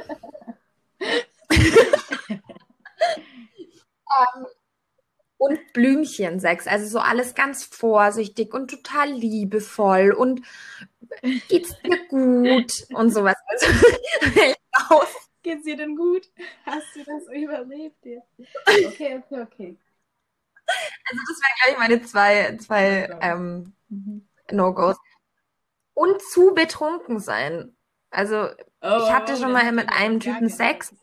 <laughs> um, und Blümchensex. Also so alles ganz vorsichtig und total liebevoll und geht's dir <laughs> gut und sowas. Also, geht's dir denn gut? Hast du das überlebt? Okay, okay, okay. Also das wären, glaube ich, meine zwei, zwei ähm, mhm. No-Gos. Und zu betrunken sein. Also oh, ich hatte oh, schon mal mit einem Typen Sex.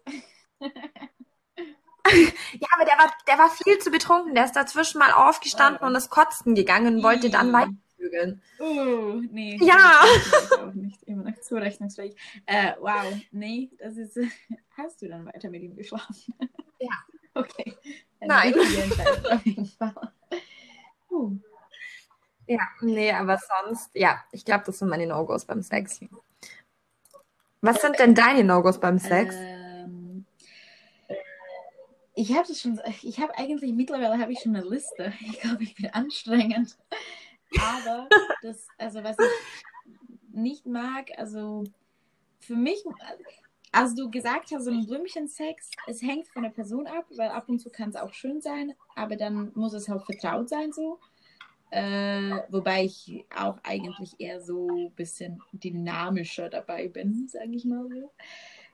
<laughs> <laughs> ja, aber der war, der war viel zu betrunken. Der ist dazwischen mal aufgestanden Oh. und ist kotzen gegangen und wollte dann Ih. weitervögeln. Oh, nee. Ja. Auch nicht immer noch zurechnungsfähig. Äh, wow, nee, das ist. <laughs> Hast du dann weiter mit ihm geschlafen? <laughs> Ja. Okay. Eine Nein. richtige Entscheidung Auf jeden Fall. Uh, Ja, nee, aber sonst, ja, ich glaube, das sind meine No-Gos beim Sex. Was sind denn deine No-Gos beim Sex? Ähm, ich habe das schon, ich habe eigentlich mittlerweile habe ich schon eine Liste. <laughs> Ich glaube, ich bin anstrengend. Aber das, also was ich nicht mag, also für mich, als du gesagt hast, so ein Blümchensex, es hängt von der Person ab, weil ab und zu kann es auch schön sein, aber dann muss es halt vertraut sein so. Äh, wobei ich auch eigentlich eher so ein bisschen dynamischer dabei bin, sage ich mal so.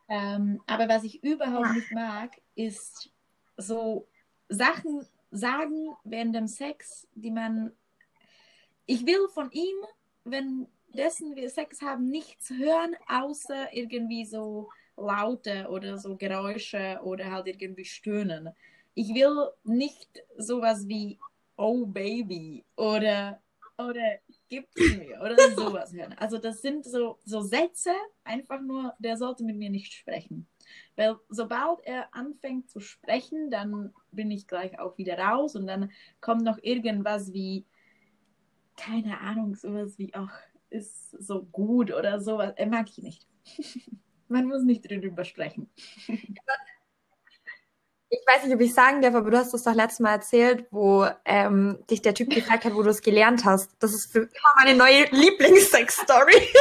Ähm, aber was ich überhaupt nicht mag, ist so Sachen sagen während dem Sex, die man. Ich will von ihm, wenn dessen wir Sex haben, nichts hören, außer irgendwie so Laute oder so Geräusche oder halt irgendwie Stöhnen. Ich will nicht sowas wie Oh Baby oder oder gib's mir oder <laughs> sowas hören. Also das sind so, so Sätze, einfach nur, der sollte mit mir nicht sprechen. Weil sobald er anfängt zu sprechen, dann bin ich gleich auch wieder raus und dann kommt noch irgendwas wie, keine Ahnung, sowas wie, ach, ist so gut oder sowas. Er mag ich nicht. <laughs> Man muss nicht drüber sprechen. <laughs> Ich weiß nicht, ob ich sagen darf, aber du hast das doch letztes Mal erzählt, wo ähm, dich der Typ gefragt hat, wo du es gelernt hast. Das ist für immer meine neue Lieblings-Sex-Story.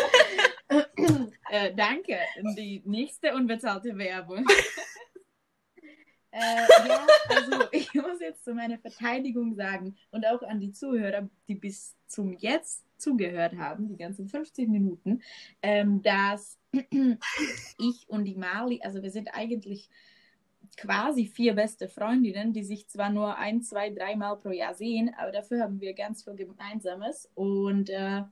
<laughs> Äh, danke. Die nächste unbezahlte Werbung. <laughs> äh, ja, also ich muss jetzt zu meiner Verteidigung sagen und auch an die Zuhörer, die bis zum Jetzt zugehört haben, die ganzen 50 Minuten, ähm, dass <clears throat> ich und die Mali, also wir sind eigentlich quasi vier beste Freundinnen, die sich zwar nur ein, zwei, dreimal pro Jahr sehen, aber dafür haben wir ganz viel Gemeinsames und äh,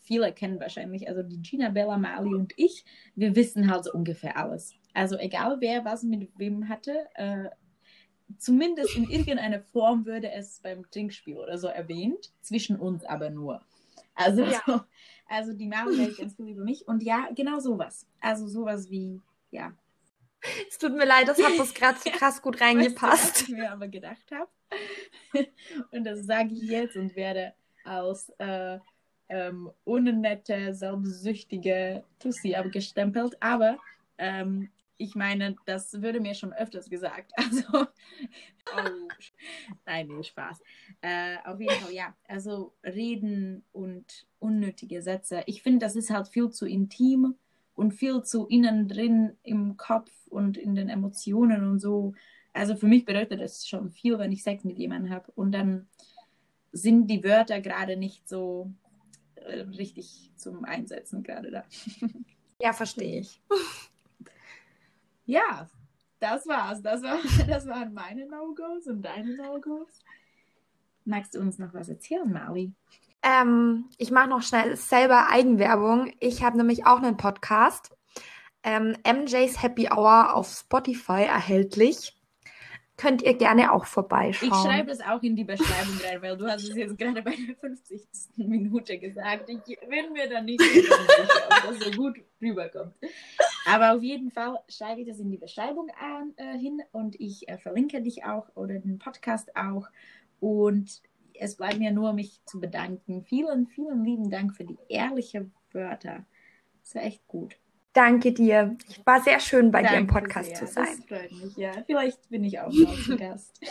viele kennen wahrscheinlich, also die Gina, Bella, Mali und ich, wir wissen halt so ungefähr alles. Also egal wer was mit wem hatte, äh, zumindest in irgendeiner Form würde es beim Trinkspiel oder so erwähnt, zwischen uns aber nur. Also, Ja. so, <laughs> also die Mali weiß ganz viel über mich und ja, genau sowas. Also sowas wie, ja, Es tut mir leid, das hat das gerade so <laughs> krass gut Weißt du, was reingepasst. ich mir aber gedacht habe? <laughs> und das sage ich jetzt und werde als äh, ähm, unnette, selbstsüchtige Tussi abgestempelt. Aber ähm, ich meine, das würde mir schon öfters gesagt. <laughs> Also, oh, nein, nee, Spaß. Äh, auf jeden Fall, ja. Also Reden und unnötige Sätze. Ich finde, das ist halt viel zu intim und viel zu innen drin im Kopf und in den Emotionen und so. Also für mich bedeutet das schon viel, wenn ich Sex mit jemandem habe. Und dann sind die Wörter gerade nicht so richtig zum Einsetzen gerade da. <laughs> Ja, verstehe ich. Ja, das war's. Das, war, <laughs> das waren meine No-Gos und deine No-Gos. Magst du uns noch was erzählen, Mali? Ähm, ich mache noch schnell selber Eigenwerbung. Ich habe nämlich auch einen Podcast. Ähm, MJ's Happy Hour auf Spotify erhältlich. Könnt ihr gerne auch vorbeischauen. Ich schreibe das auch in die Beschreibung rein, weil du hast es jetzt gerade bei der 50. Minute gesagt. Ich bin mir da nicht sicher, ob das so gut rüberkommt. Aber auf jeden Fall schreibe ich das in die Beschreibung an, äh, hin und ich äh, verlinke dich auch oder den Podcast auch. Und es bleibt mir nur, mich zu bedanken. Vielen, vielen lieben Dank für die ehrlichen Wörter. Das war echt gut. Danke dir. Ich war sehr schön, bei dir im Danke Podcast sehr. zu sein. Das freut mich, ja. Vielleicht bin ich auch mal zu Gast. <laughs>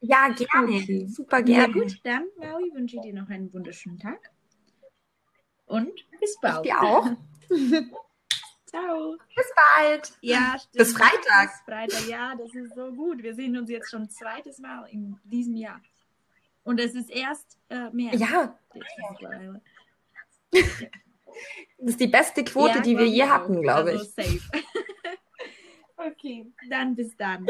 Ja, gerne. Okay. Super Ja, gerne. gut, dann, Maui, wünsche ich dir noch einen wunderschönen Tag. Und bis Ich bald. dir auch. <laughs> Ciao. Bis bald. Ja, stimmt. Bis Freitag. Bis Freitag, ja, das ist so gut. Wir sehen uns jetzt schon zweites Mal in diesem Jahr. Und es ist erst äh, März. Ja, mittlerweile. <laughs> das ist die beste Quote, Ja, die wir je hatten, glaube also ich. Safe. <laughs> okay, dann bis dann.